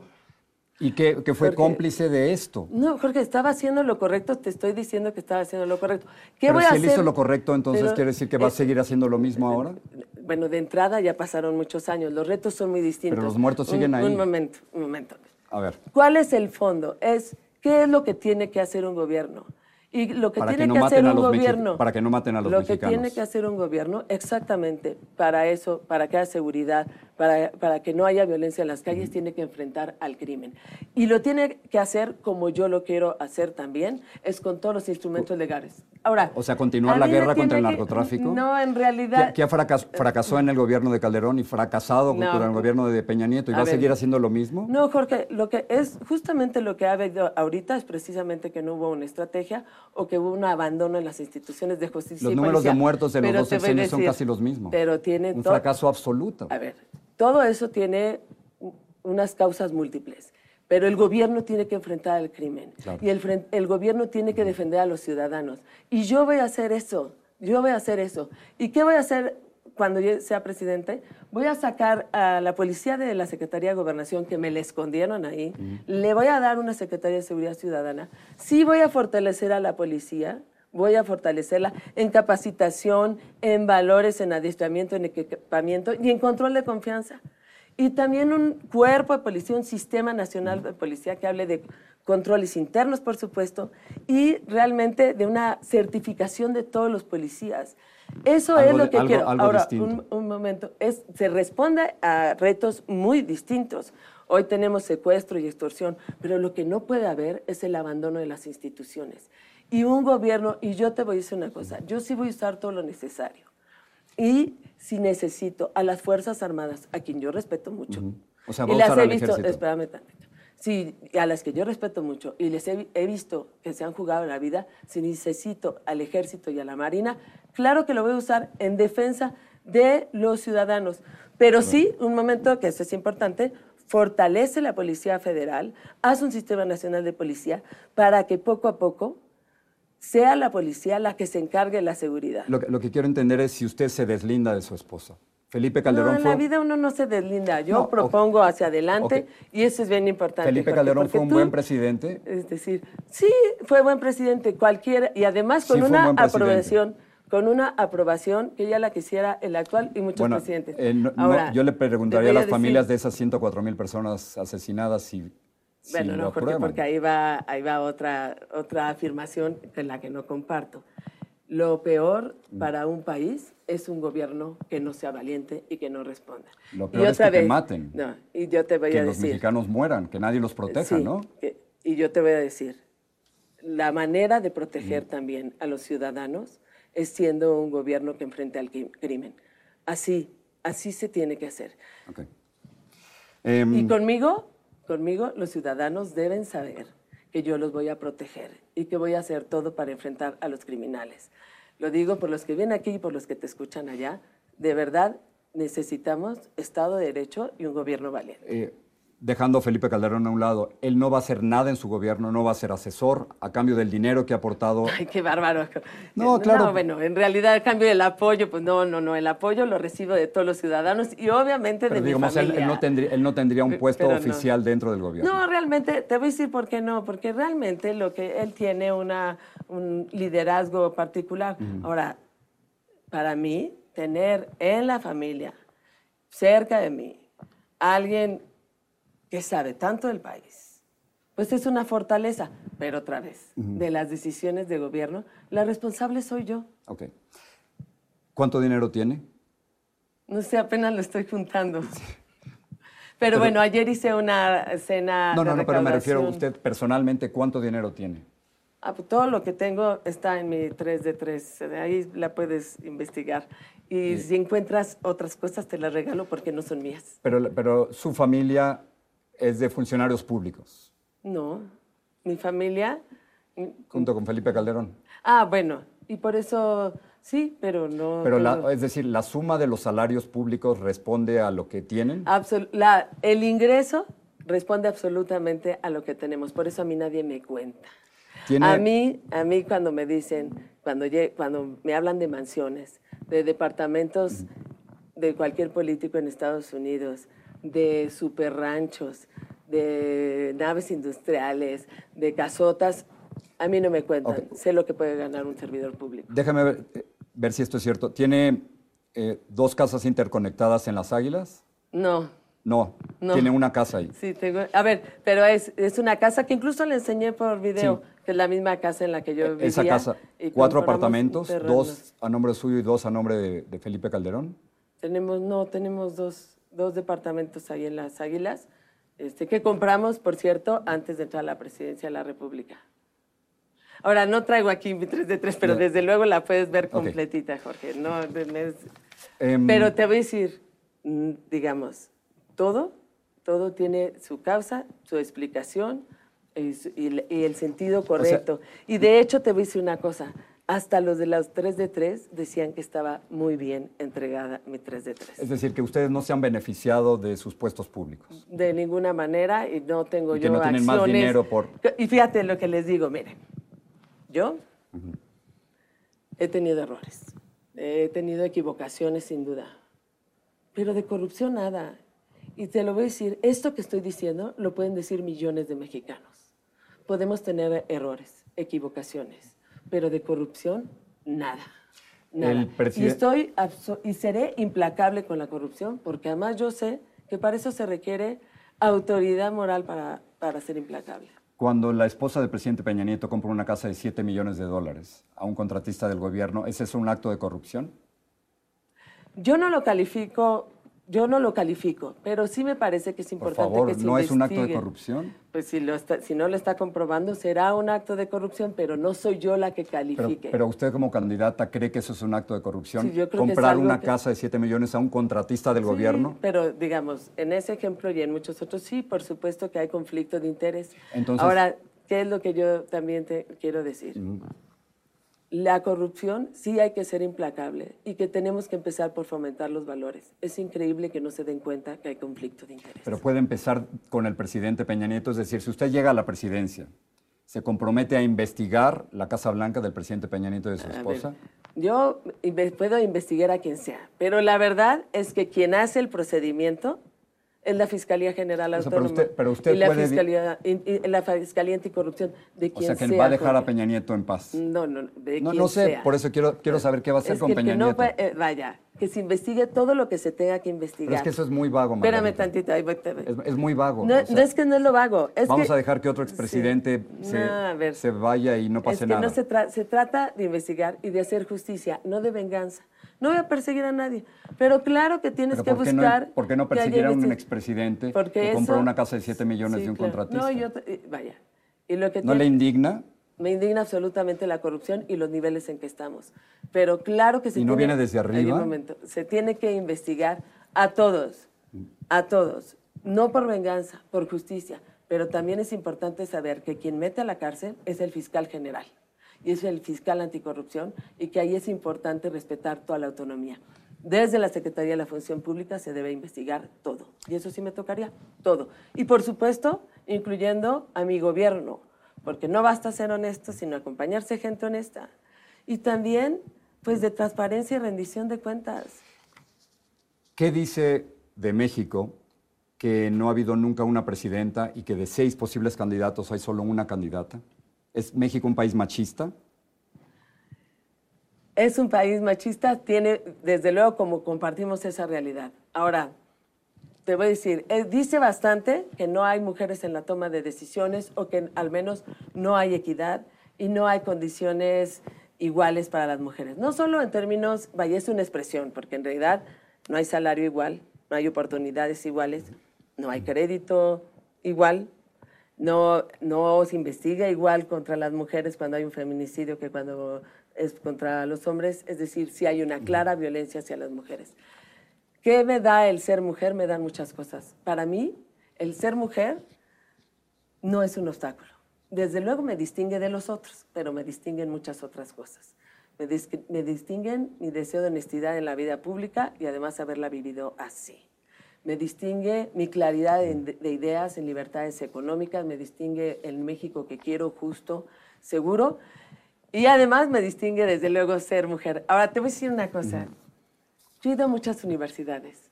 [SPEAKER 2] y que, que fue cómplice de esto.
[SPEAKER 3] No, Jorge, estaba haciendo lo correcto, te estoy diciendo que estaba haciendo lo correcto. ¿Qué
[SPEAKER 2] Pero
[SPEAKER 3] voy
[SPEAKER 2] si
[SPEAKER 3] a
[SPEAKER 2] él
[SPEAKER 3] hacer?
[SPEAKER 2] hizo lo correcto, entonces
[SPEAKER 3] Pero,
[SPEAKER 2] quiere decir que va a
[SPEAKER 3] eh,
[SPEAKER 2] seguir haciendo lo mismo ahora.
[SPEAKER 3] Bueno, de entrada ya pasaron muchos años, los retos son muy distintos.
[SPEAKER 2] Pero los muertos
[SPEAKER 3] Un-
[SPEAKER 2] siguen ahí.
[SPEAKER 3] Un momento, un momento.
[SPEAKER 2] A ver,
[SPEAKER 3] ¿Cuál es el fondo? Es qué es lo que tiene que hacer un gobierno. Y lo que
[SPEAKER 2] Para que
[SPEAKER 3] tiene
[SPEAKER 2] no
[SPEAKER 3] que,
[SPEAKER 2] maten
[SPEAKER 3] hacer un gobierno.
[SPEAKER 2] para que no maten a los
[SPEAKER 3] Lo
[SPEAKER 2] mexicanos.
[SPEAKER 3] que tiene que hacer un gobierno, exactamente, para eso, para que haya seguridad, para, para que no haya violencia en las calles, tiene que enfrentar al crimen. Y lo tiene que hacer como yo lo quiero hacer también, es con todos los instrumentos legales. Ahora.
[SPEAKER 2] O sea, continuar
[SPEAKER 3] a
[SPEAKER 2] la guerra contra el
[SPEAKER 3] que-
[SPEAKER 2] narcotráfico.
[SPEAKER 3] No, en realidad.
[SPEAKER 2] que, que ha fracas- fracasó en el gobierno de Calderón y fracasado
[SPEAKER 3] No.
[SPEAKER 2] contra el gobierno de Peña Nieto y
[SPEAKER 3] A
[SPEAKER 2] va a
[SPEAKER 3] ver.
[SPEAKER 2] seguir haciendo lo mismo.
[SPEAKER 3] No, Jorge, lo que es justamente lo que ha habido ahorita es precisamente que no hubo una estrategia o que hubo un abandono en las instituciones de justicia.
[SPEAKER 2] Los
[SPEAKER 3] y
[SPEAKER 2] números de muertos de los dos
[SPEAKER 3] a
[SPEAKER 2] sexenios son casi los mismos.
[SPEAKER 3] Pero tiene
[SPEAKER 2] Un fracaso absoluto.
[SPEAKER 3] A ver, todo eso tiene unas causas múltiples. Pero el gobierno tiene que enfrentar el crimen.
[SPEAKER 2] Claro.
[SPEAKER 3] Y el, el gobierno tiene que defender a los ciudadanos. Y yo voy a hacer eso. Yo voy a hacer eso. ¿Y qué voy a hacer cuando yo sea presidente? Voy a sacar a la policía de la Secretaría de Gobernación, que me le escondieron ahí. Le voy a dar una Secretaría de Seguridad Ciudadana. Sí voy a fortalecer a la policía. Voy a fortalecerla en capacitación, en valores, en adiestramiento, en equipamiento y en control de confianza. Y también un cuerpo de policía, un sistema nacional de policía que hable de controles internos, por supuesto, y realmente de una certificación de todos los policías. Eso
[SPEAKER 2] Algo
[SPEAKER 3] es lo que
[SPEAKER 2] algo-
[SPEAKER 3] quiero.
[SPEAKER 2] algo
[SPEAKER 3] Ahora, un, un momento, es, se responde a retos muy distintos. Hoy tenemos secuestro y extorsión, pero lo que no puede haber es el abandono de las instituciones. Y un gobierno, y yo te voy a decir una cosa, yo sí voy a usar todo lo necesario. Y si necesito a las Fuerzas Armadas, a quien yo respeto mucho,
[SPEAKER 2] O sea,
[SPEAKER 3] y las he visto, espérame sí, a las que yo respeto mucho y les he, he visto que se han jugado la vida, si necesito al ejército y a la marina, claro que lo voy a usar en defensa de los ciudadanos. Pero sí, un momento que eso es importante, fortalece la Policía Federal, hace un sistema nacional de policía para que poco a poco sea la policía la que se encargue de la seguridad.
[SPEAKER 2] Lo, que- lo que quiero entender es si usted se deslinda de su esposa. Felipe Calderón
[SPEAKER 3] no, en
[SPEAKER 2] fue.
[SPEAKER 3] la vida uno no se deslinda. Yo
[SPEAKER 2] No,
[SPEAKER 3] propongo hacia adelante y eso es bien importante.
[SPEAKER 2] Felipe
[SPEAKER 3] Jorge,
[SPEAKER 2] Calderón fue un
[SPEAKER 3] tú-
[SPEAKER 2] buen presidente.
[SPEAKER 3] Es decir, sí, fue buen presidente, cualquiera, y además con
[SPEAKER 2] Sí, fue un
[SPEAKER 3] una aprobación, con una aprobación que ya la quisiera el actual y muchos
[SPEAKER 2] Bueno,
[SPEAKER 3] presidentes.
[SPEAKER 2] eh, no- no,
[SPEAKER 3] Ahora,
[SPEAKER 2] yo le preguntaría a las
[SPEAKER 3] decir-
[SPEAKER 2] familias de esas 104 mil personas asesinadas si, si
[SPEAKER 3] Bueno,
[SPEAKER 2] lo
[SPEAKER 3] no, Jorge, porque ahí va, ahí va otra, otra afirmación de la que no comparto. Lo peor
[SPEAKER 2] Mm.
[SPEAKER 3] para un país es un gobierno que no sea valiente y que no responda.
[SPEAKER 2] Lo
[SPEAKER 3] Y
[SPEAKER 2] peor es
[SPEAKER 3] otra
[SPEAKER 2] que te
[SPEAKER 3] vez-
[SPEAKER 2] maten.
[SPEAKER 3] No, y yo te voy
[SPEAKER 2] que
[SPEAKER 3] a
[SPEAKER 2] los
[SPEAKER 3] decir.
[SPEAKER 2] mexicanos mueran, que nadie los proteja,
[SPEAKER 3] Sí,
[SPEAKER 2] ¿no?
[SPEAKER 3] que- y yo te voy a decir, la manera de proteger
[SPEAKER 2] Mm.
[SPEAKER 3] también a los ciudadanos es siendo un gobierno que enfrente al cri- crimen. Así, así se tiene que hacer.
[SPEAKER 2] Ok. Em,
[SPEAKER 3] Y conmigo, conmigo los ciudadanos deben saber que yo los voy a proteger y que voy a hacer todo para enfrentar a los criminales. Lo digo por los que vienen aquí y por los que te escuchan allá. De verdad, necesitamos Estado de Derecho y un gobierno valiente.
[SPEAKER 2] eh, dejando a Felipe Calderón a un lado, él no va a hacer nada en su gobierno, no va a ser asesor a cambio del dinero que ha aportado. [laughs]
[SPEAKER 3] Ay, qué bárbaro.
[SPEAKER 2] No, claro.
[SPEAKER 3] bueno, en realidad, a cambio del apoyo, pues no, no, no. El apoyo lo recibo de todos los ciudadanos y obviamente
[SPEAKER 2] Pero
[SPEAKER 3] de
[SPEAKER 2] digamos,
[SPEAKER 3] mi
[SPEAKER 2] él,
[SPEAKER 3] familia.
[SPEAKER 2] él no tendría, él no tendría un puesto
[SPEAKER 3] pero no.
[SPEAKER 2] oficial dentro del gobierno.
[SPEAKER 3] No, realmente, te voy a decir por qué no, porque realmente lo que él tiene una, un liderazgo particular. Ahora, para mí, tener en la familia, cerca de mí, alguien que sabe tanto del país, pues es una fortaleza. Pero otra vez, de las decisiones de gobierno, la responsable soy yo.
[SPEAKER 2] Ok. ¿Cuánto dinero tiene?
[SPEAKER 3] No sé, apenas lo estoy juntando. [laughs] Pero, bueno, ayer hice una cena.
[SPEAKER 2] No,
[SPEAKER 3] de
[SPEAKER 2] no, no, pero me refiero a usted personalmente, ¿cuánto dinero tiene?
[SPEAKER 3] Ah, pues todo lo que tengo está en mi 3 de 3. Ahí la puedes investigar. Y si encuentras otras cosas, te las regalo porque no son mías.
[SPEAKER 2] Pero, pero su familia es de funcionarios públicos,
[SPEAKER 3] No, mi familia.
[SPEAKER 2] junto con Felipe Calderón.
[SPEAKER 3] Ah, bueno, y por eso sí, pero no.
[SPEAKER 2] Pero, la- es decir, la suma de los salarios públicos responde a lo que tienen.
[SPEAKER 3] Absol- la- el ingreso responde absolutamente a lo que tenemos. Por eso a mí nadie me cuenta.
[SPEAKER 2] Tiene-
[SPEAKER 3] A mí, a mí cuando me dicen, cuando, cuando me hablan de mansiones, de departamentos de cualquier político en Estados Unidos, de super ranchos, de naves industriales, de casotas, a mí no me cuentan. Sé lo que puede ganar un servidor público.
[SPEAKER 2] Déjame ver, eh, ver si esto es cierto. ¿Tiene eh, dos casas interconectadas en Las Águilas?
[SPEAKER 3] No,
[SPEAKER 2] No,
[SPEAKER 3] No.
[SPEAKER 2] tiene una casa ahí.
[SPEAKER 3] Sí, tengo. A ver, pero es, es una casa que incluso le enseñé por video,
[SPEAKER 2] Sí.
[SPEAKER 3] que es la misma casa en la que yo vivía.
[SPEAKER 2] Esa casa,
[SPEAKER 3] y
[SPEAKER 2] cuatro apartamentos, dos a nombre suyo y dos a nombre de, de Felipe Calderón.
[SPEAKER 3] Tenemos, no, tenemos dos, dos departamentos ahí en Las Águilas, este, que compramos, por cierto, antes de entrar a la presidencia de la República. Ahora, no traigo aquí mi 3 de 3, pero
[SPEAKER 2] Ya.
[SPEAKER 3] desde luego la puedes ver completita, Jorge. No, es-
[SPEAKER 2] Em,
[SPEAKER 3] Pero te voy a decir, mm, digamos, todo, todo tiene su causa, su explicación y, y el- y el sentido correcto. y de hecho te voy a decir una cosa, hasta los de los 3 de 3 decían que estaba muy bien entregada mi 3 de 3.
[SPEAKER 2] Es decir, que ustedes no se han beneficiado de sus puestos públicos.
[SPEAKER 3] De ninguna manera y no tengo
[SPEAKER 2] Y que
[SPEAKER 3] yo
[SPEAKER 2] no tienen más dinero por-
[SPEAKER 3] Y fíjate lo que les digo, miren, yo he tenido errores, he tenido equivocaciones sin duda, pero de corrupción nada. Y te lo voy a decir, esto que estoy diciendo lo pueden decir millones de mexicanos. Podemos tener errores, equivocaciones, pero de corrupción nada. Nada.
[SPEAKER 2] El
[SPEAKER 3] Y estoy y seré implacable con la corrupción, porque además yo sé que para eso se requiere autoridad moral para, para ser implacable.
[SPEAKER 2] Cuando la esposa del presidente Peña Nieto compra una casa de 7 millones de dólares a un contratista del gobierno, ¿ese es un acto de corrupción?
[SPEAKER 3] Yo no lo califico, yo no lo califico, pero sí me parece que es
[SPEAKER 2] Por
[SPEAKER 3] importante
[SPEAKER 2] favor,
[SPEAKER 3] que se
[SPEAKER 2] ¿no es un acto de corrupción?
[SPEAKER 3] Pues si, lo está- si no lo está comprobando, será un acto de corrupción, pero no soy yo la que califique.
[SPEAKER 2] pero usted como candidata cree que eso es un acto de corrupción,
[SPEAKER 3] Sí, yo creo que es
[SPEAKER 2] comprar una
[SPEAKER 3] que-
[SPEAKER 2] casa de 7 millones a un contratista del
[SPEAKER 3] Sí,
[SPEAKER 2] gobierno.
[SPEAKER 3] Pero digamos, en ese ejemplo y en muchos otros, sí, por supuesto que hay conflicto de interés.
[SPEAKER 2] Entonces-
[SPEAKER 3] Ahora, ¿qué es lo que yo también te quiero decir? La corrupción sí hay que ser implacable y que tenemos que empezar por fomentar los valores. Es increíble que no se den cuenta que hay conflicto de interés.
[SPEAKER 2] Pero puede empezar con el presidente Peña Nieto, es decir, si usted llega a la presidencia, se compromete a investigar la Casa Blanca del presidente Peña Nieto y de su
[SPEAKER 3] ver,
[SPEAKER 2] esposa.
[SPEAKER 3] yo puedo investigar a quien sea, pero la verdad es que quien hace el procedimiento es la Fiscalía General
[SPEAKER 2] O sea, pero
[SPEAKER 3] Autónoma.
[SPEAKER 2] usted- pero usted
[SPEAKER 3] y la
[SPEAKER 2] puede
[SPEAKER 3] Fiscalía, y- y la Fiscalía Anticorrupción, de
[SPEAKER 2] O
[SPEAKER 3] quien
[SPEAKER 2] sea, que
[SPEAKER 3] sea.
[SPEAKER 2] va a dejar a. Peña Nieto en paz.
[SPEAKER 3] No, no, de
[SPEAKER 2] No,
[SPEAKER 3] quien
[SPEAKER 2] no sé,
[SPEAKER 3] sea.
[SPEAKER 2] por eso quiero, quiero saber qué va a hacer
[SPEAKER 3] Es
[SPEAKER 2] con
[SPEAKER 3] que
[SPEAKER 2] Peña
[SPEAKER 3] que no
[SPEAKER 2] Nieto.
[SPEAKER 3] va- eh, vaya, que se investigue todo lo que se tenga que investigar.
[SPEAKER 2] Pero es que eso es muy vago,
[SPEAKER 3] Espérame
[SPEAKER 2] Margarita.
[SPEAKER 3] tantito, ahí voy,
[SPEAKER 2] Es, es muy vago.
[SPEAKER 3] No,
[SPEAKER 2] o sea,
[SPEAKER 3] no es que no es lo vago. Es
[SPEAKER 2] vamos
[SPEAKER 3] que-
[SPEAKER 2] a dejar que otro expresidente
[SPEAKER 3] Sí.
[SPEAKER 2] se,
[SPEAKER 3] No,
[SPEAKER 2] se vaya y no pase
[SPEAKER 3] es que
[SPEAKER 2] nada.
[SPEAKER 3] no se, tra- se trata de investigar y de hacer justicia, no de venganza. No voy a perseguir a nadie, pero claro que tienes que
[SPEAKER 2] ¿por qué, no,
[SPEAKER 3] buscar.
[SPEAKER 2] por qué no perseguir a un expresidente
[SPEAKER 3] Porque
[SPEAKER 2] que compró
[SPEAKER 3] eso-
[SPEAKER 2] una casa de 7 millones
[SPEAKER 3] Sí,
[SPEAKER 2] de un
[SPEAKER 3] claro.
[SPEAKER 2] contratista?
[SPEAKER 3] No, yo, vaya. Y lo que
[SPEAKER 2] ¿No le indigna?
[SPEAKER 3] Me indigna absolutamente la corrupción y los niveles en que estamos. Pero claro que se
[SPEAKER 2] ¿Y no
[SPEAKER 3] tiene-
[SPEAKER 2] viene desde arriba?
[SPEAKER 3] momento. Se tiene que investigar a todos, a todos. No por venganza, por justicia. Pero también es importante saber que quien mete a la cárcel es el fiscal general. Y es el fiscal anticorrupción y que ahí es importante respetar toda la autonomía. Desde la Secretaría de la Función Pública se debe investigar todo. Y eso sí me tocaría, todo. Y por supuesto, incluyendo a mi gobierno, porque no basta ser honesto, sino acompañarse gente honesta. Y también, pues, de transparencia y rendición de cuentas.
[SPEAKER 2] ¿Qué dice de México que no ha habido nunca una presidenta y que de seis posibles candidatos hay solo una candidata? ¿Es México un país machista?
[SPEAKER 3] Es un país machista, tiene, desde luego, como compartimos esa realidad. Ahora, te voy a decir, eh, dice bastante que no hay mujeres en la toma de decisiones o que al menos no hay equidad y no hay condiciones iguales para las mujeres. No solo en términos, vaya, es una expresión, porque en realidad no hay salario igual, no hay oportunidades iguales, no hay crédito igual, no, no se investiga igual contra las mujeres cuando hay un feminicidio que cuando es contra los hombres, es decir, si hay una clara violencia hacia las mujeres. ¿Qué me da el ser mujer? Me dan muchas cosas. Para mí, el ser mujer no es un obstáculo. Desde luego me distingue de los otros, pero me distinguen muchas otras cosas. Me, me distinguen mi deseo de honestidad en la vida pública y además haberla vivido así. Me distingue mi claridad de, de ideas en libertades económicas, me distingue el México que quiero, justo, seguro, y además me distingue desde luego ser mujer. Ahora te voy a decir una cosa. Yo he ido a muchas universidades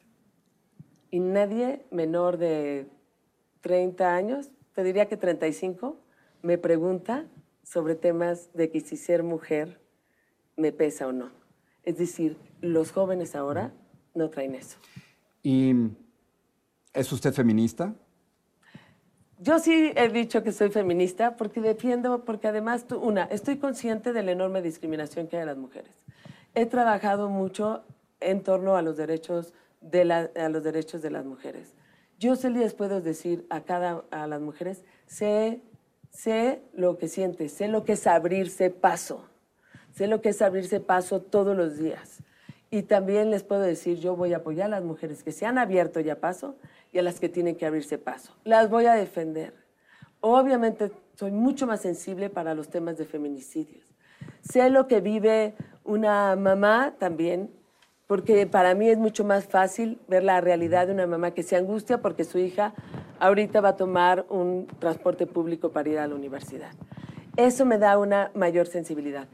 [SPEAKER 3] y nadie menor de 30 años, te diría que 35, me pregunta sobre temas de que si ser mujer me pesa o no. Es decir, los jóvenes ahora no traen eso.
[SPEAKER 2] ¿Y es usted feminista?
[SPEAKER 3] Yo sí he dicho que soy feminista porque defiendo, porque además, una, estoy consciente de la enorme discriminación que hay a las mujeres. He trabajado mucho en torno a los derechos de, a los derechos de las mujeres. Yo sí les puedo decir a cada a las mujeres, sé, sé lo que siente, sé lo que es abrirse paso, sé lo que es abrirse paso todos los días. Y también les puedo decir, yo voy a apoyar a las mujeres que se han abierto ya paso y a las que tienen que abrirse paso. Las voy a defender. Obviamente soy mucho más sensible para los temas de feminicidios. Sé lo que vive una mamá también porque para mí es mucho más fácil ver la realidad de una mamá que se angustia porque su hija ahorita va a tomar un transporte público para ir a la universidad. Eso me da una mayor sensibilidad.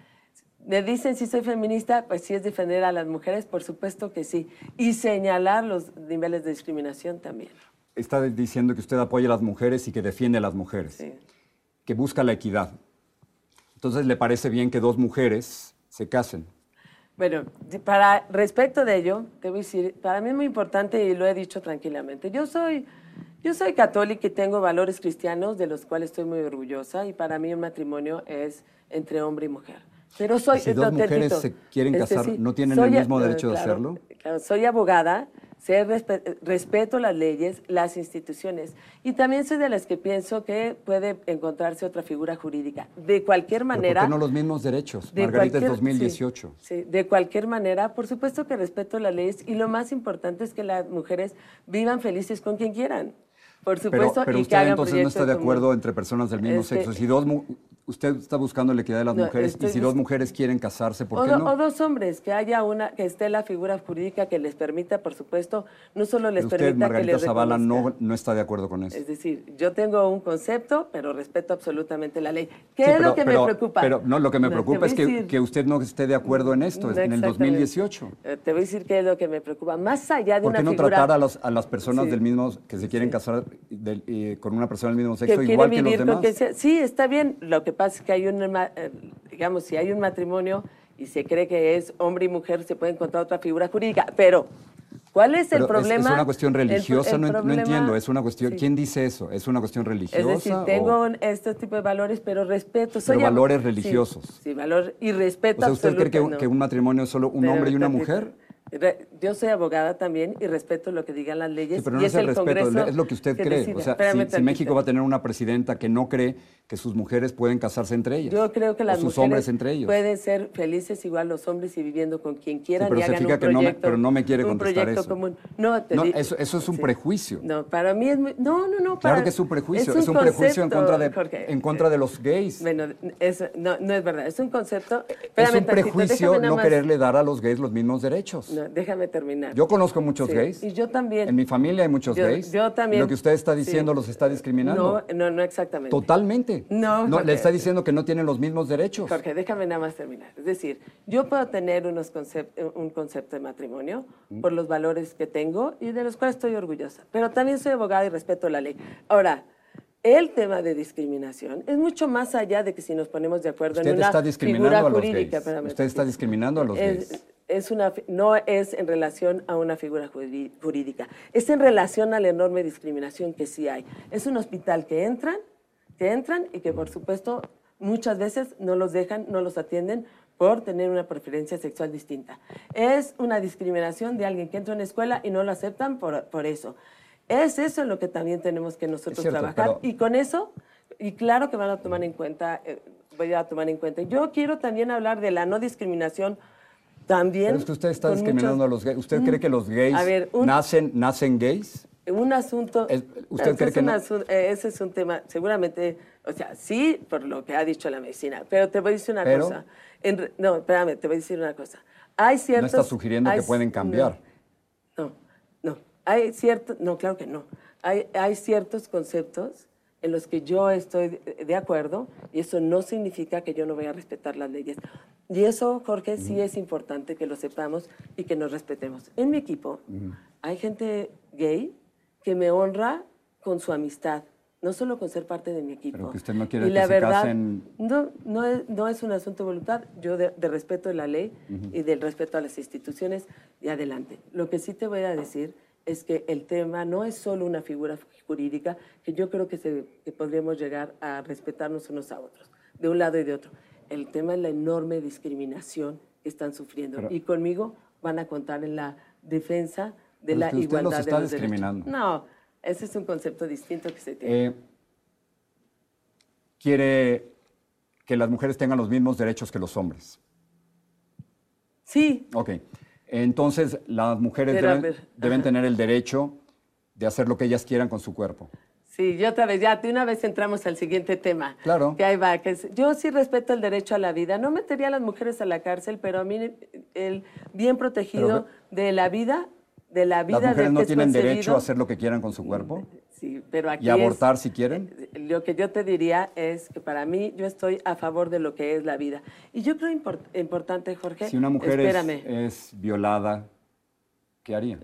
[SPEAKER 3] Me dicen si soy feminista, pues si es defender a las mujeres, por supuesto que sí. Y señalar los niveles de discriminación también.
[SPEAKER 2] Está diciendo que usted apoya a las mujeres y que defiende a las mujeres,
[SPEAKER 3] Sí.
[SPEAKER 2] que busca la equidad. Entonces, ¿le parece bien que dos mujeres se casen?
[SPEAKER 3] Bueno, para respecto de ello, te voy a decir, para mí es muy importante y lo he dicho tranquilamente. Yo soy, yo soy católica y tengo valores cristianos de los cuales estoy muy orgullosa y para mí un matrimonio es entre hombre y mujer. Pero soy
[SPEAKER 2] Si dos mujeres se quieren
[SPEAKER 3] este,
[SPEAKER 2] casar,
[SPEAKER 3] sí,
[SPEAKER 2] ¿no tienen
[SPEAKER 3] soy
[SPEAKER 2] el mismo derecho de hacerlo?
[SPEAKER 3] claro, soy abogada, sé respeto las leyes, las instituciones y también soy de las que pienso que puede encontrarse otra figura jurídica. De cualquier
[SPEAKER 2] ¿Pero
[SPEAKER 3] manera.
[SPEAKER 2] ¿Por qué no los mismos derechos?
[SPEAKER 3] De
[SPEAKER 2] Margarita es
[SPEAKER 3] cualquier-
[SPEAKER 2] 2018.
[SPEAKER 3] Sí, sí, de cualquier manera, por supuesto que respeto las leyes y lo más importante es que las mujeres vivan felices con quien quieran. Por
[SPEAKER 2] Pero,
[SPEAKER 3] supuesto,
[SPEAKER 2] pero
[SPEAKER 3] y que
[SPEAKER 2] usted
[SPEAKER 3] hagan
[SPEAKER 2] entonces no está de acuerdo entre personas del mismo
[SPEAKER 3] Este-
[SPEAKER 2] sexo. Si dos usted está buscando la equidad de las
[SPEAKER 3] No,
[SPEAKER 2] mujeres y
[SPEAKER 3] estoy
[SPEAKER 2] si dos mujeres quieren casarse, ¿por
[SPEAKER 3] O,
[SPEAKER 2] qué no?
[SPEAKER 3] o dos hombres, que haya una, que esté la figura jurídica que les permita, por supuesto, no solo les
[SPEAKER 2] Pero usted,
[SPEAKER 3] permita que
[SPEAKER 2] Margarita
[SPEAKER 3] les
[SPEAKER 2] Zavala, no, no está de acuerdo con eso.
[SPEAKER 3] Es decir, yo tengo un concepto, pero respeto absolutamente la ley. ¿Qué
[SPEAKER 2] Sí,
[SPEAKER 3] es
[SPEAKER 2] pero-
[SPEAKER 3] lo que
[SPEAKER 2] pero-
[SPEAKER 3] me preocupa?
[SPEAKER 2] Pero no, lo que me
[SPEAKER 3] No,
[SPEAKER 2] preocupa es que,
[SPEAKER 3] decir-
[SPEAKER 2] que usted no esté de acuerdo en esto,
[SPEAKER 3] No,
[SPEAKER 2] en el
[SPEAKER 3] exactamente.
[SPEAKER 2] 2018.
[SPEAKER 3] Eh, Te voy a decir qué es lo que me preocupa. Más allá de
[SPEAKER 2] ¿Por
[SPEAKER 3] una
[SPEAKER 2] qué no
[SPEAKER 3] figura...
[SPEAKER 2] tratar a, los- a las personas
[SPEAKER 3] Sí.
[SPEAKER 2] del mismo, que se quieren casar eh, con una persona del mismo
[SPEAKER 3] que
[SPEAKER 2] sexo
[SPEAKER 3] quiere
[SPEAKER 2] igual que los demás?
[SPEAKER 3] sea. Sí, está bien. Lo que pasa es que hay un, eh, digamos, si hay un matrimonio y se cree que es hombre y mujer, se puede encontrar otra figura jurídica. Pero, ¿cuál es
[SPEAKER 2] Pero
[SPEAKER 3] el problema?
[SPEAKER 2] Es, una cuestión
[SPEAKER 3] El-
[SPEAKER 2] religiosa,
[SPEAKER 3] el
[SPEAKER 2] no, entiendo, es una cuestión,
[SPEAKER 3] Sí.
[SPEAKER 2] ¿quién dice eso? ¿Es una cuestión religiosa?
[SPEAKER 3] Es decir,
[SPEAKER 2] o-
[SPEAKER 3] tengo un- este tipo de valores, pero respeto. Soy
[SPEAKER 2] Pero valores religiosos.
[SPEAKER 3] Sí, valor y respeto
[SPEAKER 2] O sea, ¿usted cree que, un- que matrimonio es solo un
[SPEAKER 3] Pero,
[SPEAKER 2] hombre y una mujer?
[SPEAKER 3] Yo soy abogada también y respeto lo que digan las leyes.
[SPEAKER 2] Sí, pero
[SPEAKER 3] y
[SPEAKER 2] no
[SPEAKER 3] es
[SPEAKER 2] es el respeto,
[SPEAKER 3] Congreso
[SPEAKER 2] es lo que usted
[SPEAKER 3] que
[SPEAKER 2] cree.
[SPEAKER 3] decide.
[SPEAKER 2] O sea, si. México va a tener una presidenta que no cree que sus mujeres pueden casarse entre ellas.
[SPEAKER 3] Yo creo que las
[SPEAKER 2] o sus
[SPEAKER 3] mujeres
[SPEAKER 2] hombres entre ellos.
[SPEAKER 3] pueden ser felices igual los hombres y viviendo con quien quieran
[SPEAKER 2] pero
[SPEAKER 3] y
[SPEAKER 2] se
[SPEAKER 3] hagan
[SPEAKER 2] fija
[SPEAKER 3] un
[SPEAKER 2] que no me- pero no me quiere
[SPEAKER 3] un
[SPEAKER 2] contestar
[SPEAKER 3] proyecto
[SPEAKER 2] eso.
[SPEAKER 3] común. No, te
[SPEAKER 2] No, eso- eso es un prejuicio.
[SPEAKER 3] No, para mí es muy, no, no, no.
[SPEAKER 2] Claro
[SPEAKER 3] para-
[SPEAKER 2] que es un prejuicio, es un, prejuicio en contra de,
[SPEAKER 3] Jorge.
[SPEAKER 2] en contra de los gays.
[SPEAKER 3] Bueno, eso no, no es verdad, es un concepto.
[SPEAKER 2] es un prejuicio no quererle dar a los gays los mismos derechos.
[SPEAKER 3] No, déjame terminar.
[SPEAKER 2] Yo conozco muchos
[SPEAKER 3] Sí,
[SPEAKER 2] gays.
[SPEAKER 3] Y yo también.
[SPEAKER 2] En mi familia hay muchos
[SPEAKER 3] Yo-
[SPEAKER 2] gays.
[SPEAKER 3] yo también.
[SPEAKER 2] Lo que usted está
[SPEAKER 3] Sí.
[SPEAKER 2] diciendo los está discriminando.
[SPEAKER 3] No, no, no exactamente.
[SPEAKER 2] Totalmente.
[SPEAKER 3] No,
[SPEAKER 2] le
[SPEAKER 3] porque-
[SPEAKER 2] está diciendo que no tienen los mismos derechos.
[SPEAKER 3] Jorge, déjame nada más terminar. Es decir, yo puedo tener unos concep- un concepto de matrimonio
[SPEAKER 2] Mm.
[SPEAKER 3] por los valores que tengo y de los cuales estoy orgullosa, pero también soy abogada y respeto la ley. Ahora, el tema de discriminación es mucho más allá de que si nos ponemos de acuerdo
[SPEAKER 2] Usted
[SPEAKER 3] en una
[SPEAKER 2] está discriminando
[SPEAKER 3] figura
[SPEAKER 2] a los
[SPEAKER 3] jurídica.
[SPEAKER 2] gays. Usted está discriminando a los gays.
[SPEAKER 3] es una, fi- no es en relación a una figura jurídica, es en relación a la enorme discriminación que sí hay. Es un hospital que entran, que entran y que por supuesto muchas veces no los dejan, no los atienden por tener una preferencia sexual distinta. Es una discriminación de alguien que entra a una escuela y no lo aceptan por, por eso. Es eso en lo que también tenemos que nosotros
[SPEAKER 2] cierto,
[SPEAKER 3] trabajar.
[SPEAKER 2] pero-
[SPEAKER 3] Y con eso, y claro que van a tomar en cuenta, eh, voy a tomar en cuenta. Yo quiero también hablar de la no discriminación también.
[SPEAKER 2] Pero es que usted está discriminando
[SPEAKER 3] muchos-
[SPEAKER 2] a los gays. ¿Usted
[SPEAKER 3] Mm.
[SPEAKER 2] cree que los gays
[SPEAKER 3] ver, un-
[SPEAKER 2] nacen, nacen gays?
[SPEAKER 3] un asunto.
[SPEAKER 2] ¿usted
[SPEAKER 3] ese
[SPEAKER 2] cree
[SPEAKER 3] es
[SPEAKER 2] que no?
[SPEAKER 3] eh, ese es un tema, seguramente, o sea, sí, por lo que ha dicho la medicina, pero te voy a decir una
[SPEAKER 2] Pero-
[SPEAKER 3] cosa. En no, espérame, te voy a decir una cosa. Hay
[SPEAKER 2] No
[SPEAKER 3] ciertos.
[SPEAKER 2] está sugiriendo
[SPEAKER 3] hay
[SPEAKER 2] que pueden cambiar.
[SPEAKER 3] No, no. Hay ciertos, no, claro que no. Hay, hay ciertos conceptos en los que yo estoy de, acuerdo y eso no significa que yo no voy a respetar las leyes. Y eso, Jorge, sí es importante que lo sepamos y que nos respetemos. En mi equipo hay gente gay que me honra con su amistad, no solo con ser parte de mi equipo.
[SPEAKER 2] Pero que usted no quiere
[SPEAKER 3] y
[SPEAKER 2] que
[SPEAKER 3] la
[SPEAKER 2] se
[SPEAKER 3] verdad,
[SPEAKER 2] casen-
[SPEAKER 3] No, no es, no es un asunto de voluntad, yo de, de respeto de la ley y del respeto a las instituciones y adelante. Lo que sí te voy a decir es que el tema no es solo una figura jurídica, que yo creo que, se, que podríamos llegar a respetarnos unos a otros, de un lado y de otro. El tema es la enorme discriminación que están sufriendo
[SPEAKER 2] Pero-
[SPEAKER 3] y conmigo van a contar en la defensa de la
[SPEAKER 2] usted los
[SPEAKER 3] igualdad
[SPEAKER 2] está
[SPEAKER 3] de los derechos.
[SPEAKER 2] discriminando.
[SPEAKER 3] No, ese es un concepto distinto que se tiene.
[SPEAKER 2] Eh, quiere que las mujeres tengan los mismos derechos que los hombres.
[SPEAKER 3] sí,
[SPEAKER 2] Ok. Entonces, las mujeres deben, tener el derecho de hacer lo que ellas quieran con su cuerpo.
[SPEAKER 3] Sí, yo otra vez, ya de una vez entramos al siguiente tema.
[SPEAKER 2] Claro.
[SPEAKER 3] Que ahí va, que es- yo sí respeto el derecho a la vida. No metería a las mujeres a la cárcel, pero a mí el bien protegido de la vida, de la vida
[SPEAKER 2] Las mujeres no tienen derecho a hacer lo que quieran con su cuerpo
[SPEAKER 3] Sí, pero aquí
[SPEAKER 2] y abortar
[SPEAKER 3] es-
[SPEAKER 2] si quieren.
[SPEAKER 3] Lo que yo te diría es que para mí yo estoy a favor de lo que es la vida. Y yo creo import- importante, Jorge.
[SPEAKER 2] Si una mujer es, es violada, ¿qué haría?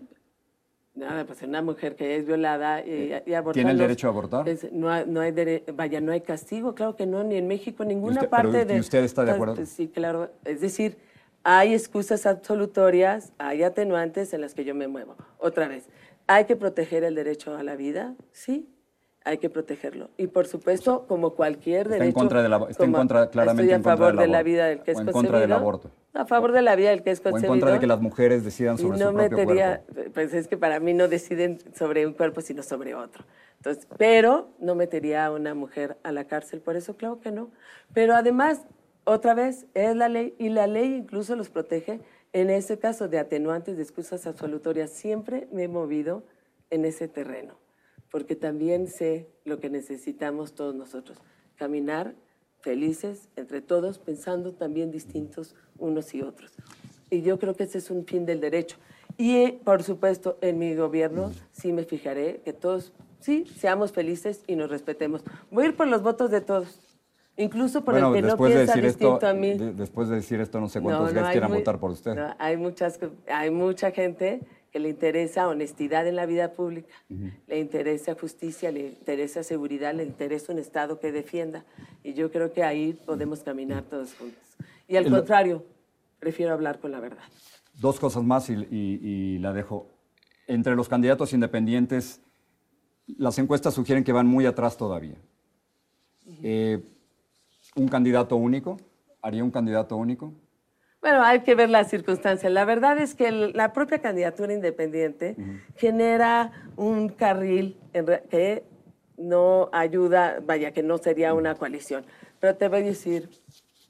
[SPEAKER 3] Nada, pues una mujer que es violada y, y abortar
[SPEAKER 2] ¿Tiene el derecho a abortar?
[SPEAKER 3] es- no, no hay dere- vaya, no hay castigo, claro que no, ni en México, ninguna
[SPEAKER 2] usted- pero
[SPEAKER 3] parte
[SPEAKER 2] ¿y
[SPEAKER 3] de...
[SPEAKER 2] usted está de acuerdo?
[SPEAKER 3] Pues, Sí, claro. Es decir, hay excusas absolutorias, hay atenuantes en las que yo me muevo. Otra vez, ¿hay que proteger el derecho a la vida? Sí, hay que protegerlo. Y por supuesto, como cualquier
[SPEAKER 2] Está en
[SPEAKER 3] derecho...
[SPEAKER 2] contra de la- está en contra- claramente
[SPEAKER 3] estoy a
[SPEAKER 2] en contra
[SPEAKER 3] favor
[SPEAKER 2] del
[SPEAKER 3] de la
[SPEAKER 2] aborto.
[SPEAKER 3] vida del que es
[SPEAKER 2] en contra del
[SPEAKER 3] concebido.
[SPEAKER 2] aborto.
[SPEAKER 3] A favor de la vida del que es
[SPEAKER 2] O
[SPEAKER 3] concebido.
[SPEAKER 2] en contra de que las mujeres decidan sobre
[SPEAKER 3] no
[SPEAKER 2] su propio
[SPEAKER 3] metería,
[SPEAKER 2] cuerpo.
[SPEAKER 3] pues es que para mí no deciden sobre un cuerpo, sino sobre otro. Entonces, pero no metería a una mujer a la cárcel, por eso claro que no. Pero además, otra vez, es la ley, y la ley incluso los protege. En ese caso de atenuantes, de excusas absolutorias, siempre me he movido en ese terreno, porque también sé lo que necesitamos todos nosotros, caminar felices entre todos, pensando también distintos unos y otros. Y yo creo que ese es un fin del derecho. Y, eh, por supuesto, en mi gobierno sí me fijaré que todos, sí, seamos felices y nos respetemos. Voy a ir por los votos de todos, incluso por
[SPEAKER 2] Bueno,
[SPEAKER 3] el que no
[SPEAKER 2] de
[SPEAKER 3] piensa
[SPEAKER 2] decir
[SPEAKER 3] distinto
[SPEAKER 2] esto,
[SPEAKER 3] a mí.
[SPEAKER 2] de- después de decir esto, no sé
[SPEAKER 3] No,
[SPEAKER 2] cuántos
[SPEAKER 3] no,
[SPEAKER 2] gays
[SPEAKER 3] hay
[SPEAKER 2] quieran
[SPEAKER 3] muy-
[SPEAKER 2] votar por usted.
[SPEAKER 3] no, hay, muchas, hay mucha gente que le interesa honestidad en la vida pública, le interesa justicia, le interesa seguridad, le interesa un Estado que defienda. Y yo creo que ahí podemos caminar todos juntos. Y al
[SPEAKER 2] El-
[SPEAKER 3] contrario, prefiero hablar con la verdad.
[SPEAKER 2] Dos cosas más y, y- y la dejo. Entre los candidatos independientes, las encuestas sugieren que van muy atrás todavía. Eh, ¿Un candidato único? ¿Haría un candidato único?
[SPEAKER 3] Bueno, hay que ver las circunstancias. La verdad es que el- la propia candidatura independiente genera un carril en re- que no ayuda, vaya, que no sería una coalición. Pero te voy a decir,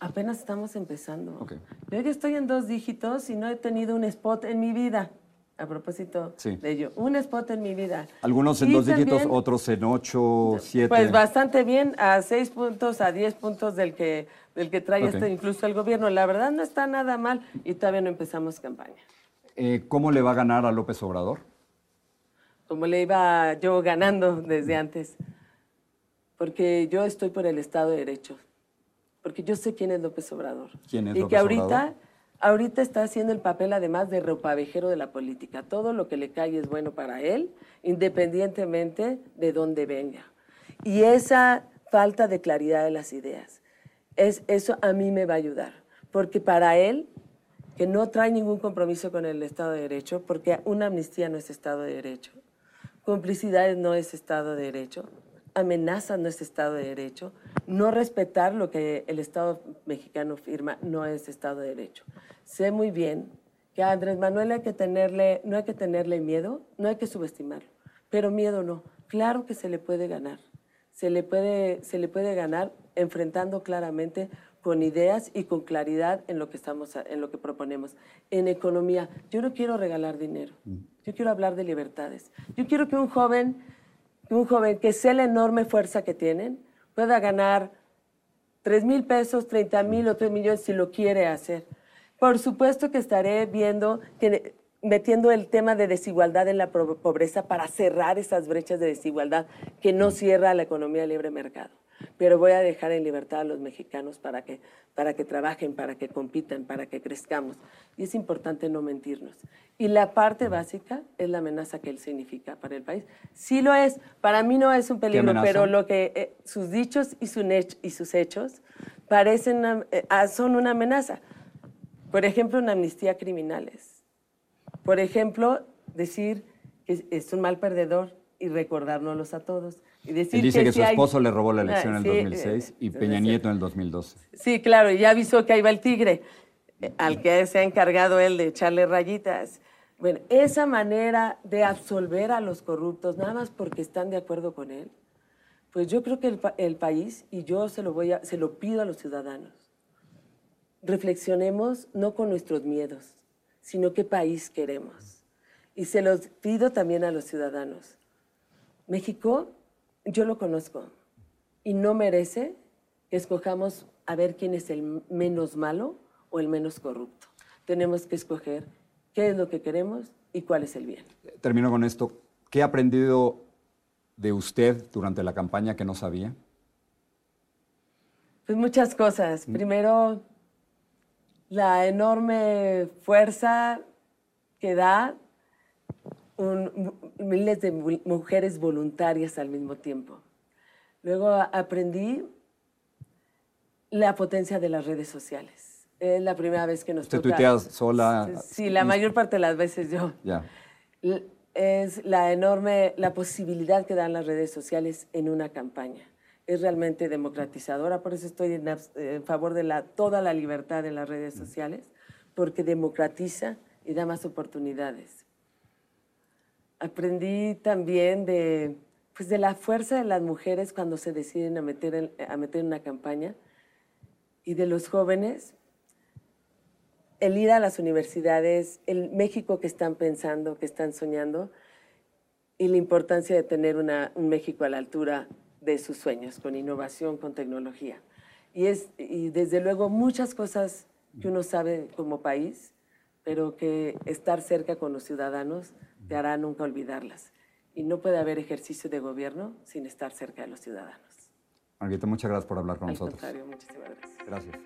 [SPEAKER 3] apenas estamos empezando.
[SPEAKER 2] Ok.
[SPEAKER 3] Yo ya estoy en dos dígitos y no he tenido un spot en mi vida. A propósito
[SPEAKER 2] Sí.
[SPEAKER 3] de ello, un spot en mi vida.
[SPEAKER 2] Algunos en
[SPEAKER 3] Y
[SPEAKER 2] dos dígitos, otros en ocho, siete.
[SPEAKER 3] pues bastante bien, a seis puntos, a diez puntos del que, del que trae este, incluso el gobierno. La verdad no está nada mal y todavía no empezamos campaña.
[SPEAKER 2] Eh, ¿Cómo le va a ganar a López Obrador?
[SPEAKER 3] Como le iba yo ganando desde antes. Porque yo estoy por el Estado de Derecho. Porque yo sé quién es López Obrador.
[SPEAKER 2] ¿Quién es
[SPEAKER 3] y
[SPEAKER 2] López
[SPEAKER 3] que ahorita,
[SPEAKER 2] Obrador?
[SPEAKER 3] Ahorita está haciendo el papel además de ropavejero de la política. Todo lo que le cae es bueno para él, independientemente de dónde venga. Y esa falta de claridad de las ideas, es, eso a mí me va a ayudar. Porque para él, que no trae ningún compromiso con el Estado de Derecho, porque una amnistía no es Estado de Derecho, complicidades no es Estado de Derecho, amenazas no es Estado de Derecho, no respetar lo que el Estado mexicano firma no es Estado de Derecho. Sé muy bien que a Andrés Manuel hay que tenerle, no hay que tenerle miedo, no hay que subestimarlo, pero miedo no. Claro que se le puede ganar, se le puede, se le puede ganar enfrentando claramente con ideas y con claridad en lo que estamos en lo que proponemos. En economía, yo no quiero regalar dinero. Yo quiero hablar de libertades. Yo quiero que un joven, un joven que sé la enorme fuerza que tienen, pueda ganar 3 mil pesos, 30 mil o 3 millones si lo quiere hacer. Por supuesto que estaré viendo, metiendo el tema de desigualdad en la pobreza para cerrar esas brechas de desigualdad que no cierra la economía de libre mercado. Pero voy a dejar en libertad a los mexicanos para que, para que trabajen, para que compitan, para que crezcamos. Y es importante no mentirnos. Y la parte básica es la amenaza que él significa para el país. Sí lo es, para mí no es un peligro, pero lo que eh, sus dichos y, su nech- y sus hechos parecen eh, ah, son una amenaza. Por ejemplo, una amnistía a criminales. Por ejemplo, decir que es un mal perdedor y recordárnoslos a todos. Y decir
[SPEAKER 2] Él dice que,
[SPEAKER 3] si
[SPEAKER 2] su
[SPEAKER 3] hay-
[SPEAKER 2] esposo le robó la elección
[SPEAKER 3] Ah,
[SPEAKER 2] en el
[SPEAKER 3] sí,
[SPEAKER 2] 2006
[SPEAKER 3] eh,
[SPEAKER 2] y Peña Nieto en el 2012.
[SPEAKER 3] Sí, claro, y ya avisó que ahí va el tigre, eh, al que se ha encargado él de echarle rayitas. Bueno, esa manera de absolver a los corruptos, nada más porque están de acuerdo con él, pues yo creo que el, el país, y yo se lo, voy a, se lo pido a los ciudadanos, reflexionemos no con nuestros miedos, sino qué país queremos. Y se los pido también a los ciudadanos. México, yo lo conozco y no merece que escojamos a ver quién es el menos malo o el menos corrupto. Tenemos que escoger qué es lo que queremos y cuál es el bien.
[SPEAKER 2] Termino con esto. ¿Qué ha aprendido de usted durante la campaña que no sabía?
[SPEAKER 3] Pues muchas cosas. Primero, la enorme fuerza que da un- miles de mu- mujeres voluntarias al mismo tiempo. Luego aprendí la potencia de las redes sociales. Es la primera vez que nos
[SPEAKER 2] ¿Usted
[SPEAKER 3] toca.
[SPEAKER 2] tuitea sola?
[SPEAKER 3] Sí, la mayor parte de las veces yo.
[SPEAKER 2] Ya.
[SPEAKER 3] Es la enorme, la posibilidad que dan las redes sociales en una campaña. Es realmente democratizadora, por eso estoy en, en favor de la, toda la libertad en las redes sociales, porque democratiza y da más oportunidades. Aprendí también de, pues de la fuerza de las mujeres cuando se deciden a meter en, a meter una campaña y de los jóvenes el ir a las universidades, el México que están pensando, que están soñando, y la importancia de tener un México a la altura de sus sueños, con innovación, con tecnología. Y, es, y desde luego muchas cosas que uno sabe como país, pero que estar cerca con los ciudadanos te hará nunca olvidarlas. Y no puede haber ejercicio de gobierno sin estar cerca de los ciudadanos.
[SPEAKER 2] Margarita, muchas gracias por hablar con
[SPEAKER 3] Al
[SPEAKER 2] nosotros.
[SPEAKER 3] contrario, muchísimas gracias.
[SPEAKER 2] Gracias.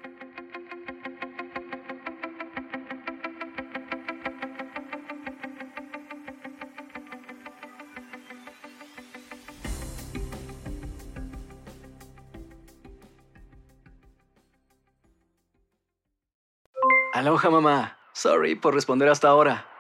[SPEAKER 4] Aloha mamá. Sorry por responder hasta ahora.